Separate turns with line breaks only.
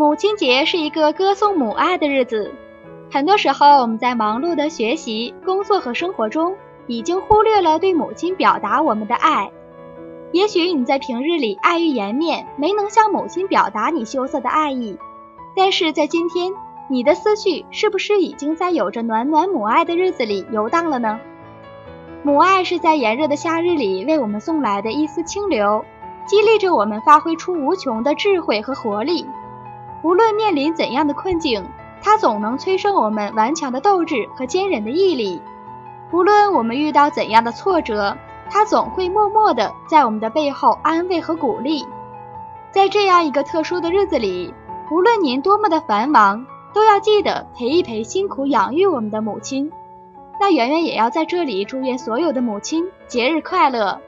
母亲节是一个歌颂母爱的日子。很多时候，我们在忙碌的学习、工作和生活中，已经忽略了对母亲表达我们的爱。也许你在平日里碍于颜面，没能向母亲表达你羞涩的爱意，但是在今天，你的思绪是不是已经在有着暖暖母爱的日子里游荡了呢？母爱是在炎热的夏日里为我们送来的一丝清流，激励着我们发挥出无穷的智慧和活力。无论面临怎样的困境，它总能催生我们顽强的斗志和坚韧的毅力；无论我们遇到怎样的挫折，它总会默默地在我们的背后安慰和鼓励。在这样一个特殊的日子里，无论您多么的繁忙，都要记得陪一陪辛苦养育我们的母亲。那圆圆也要在这里祝愿所有的母亲节日快乐。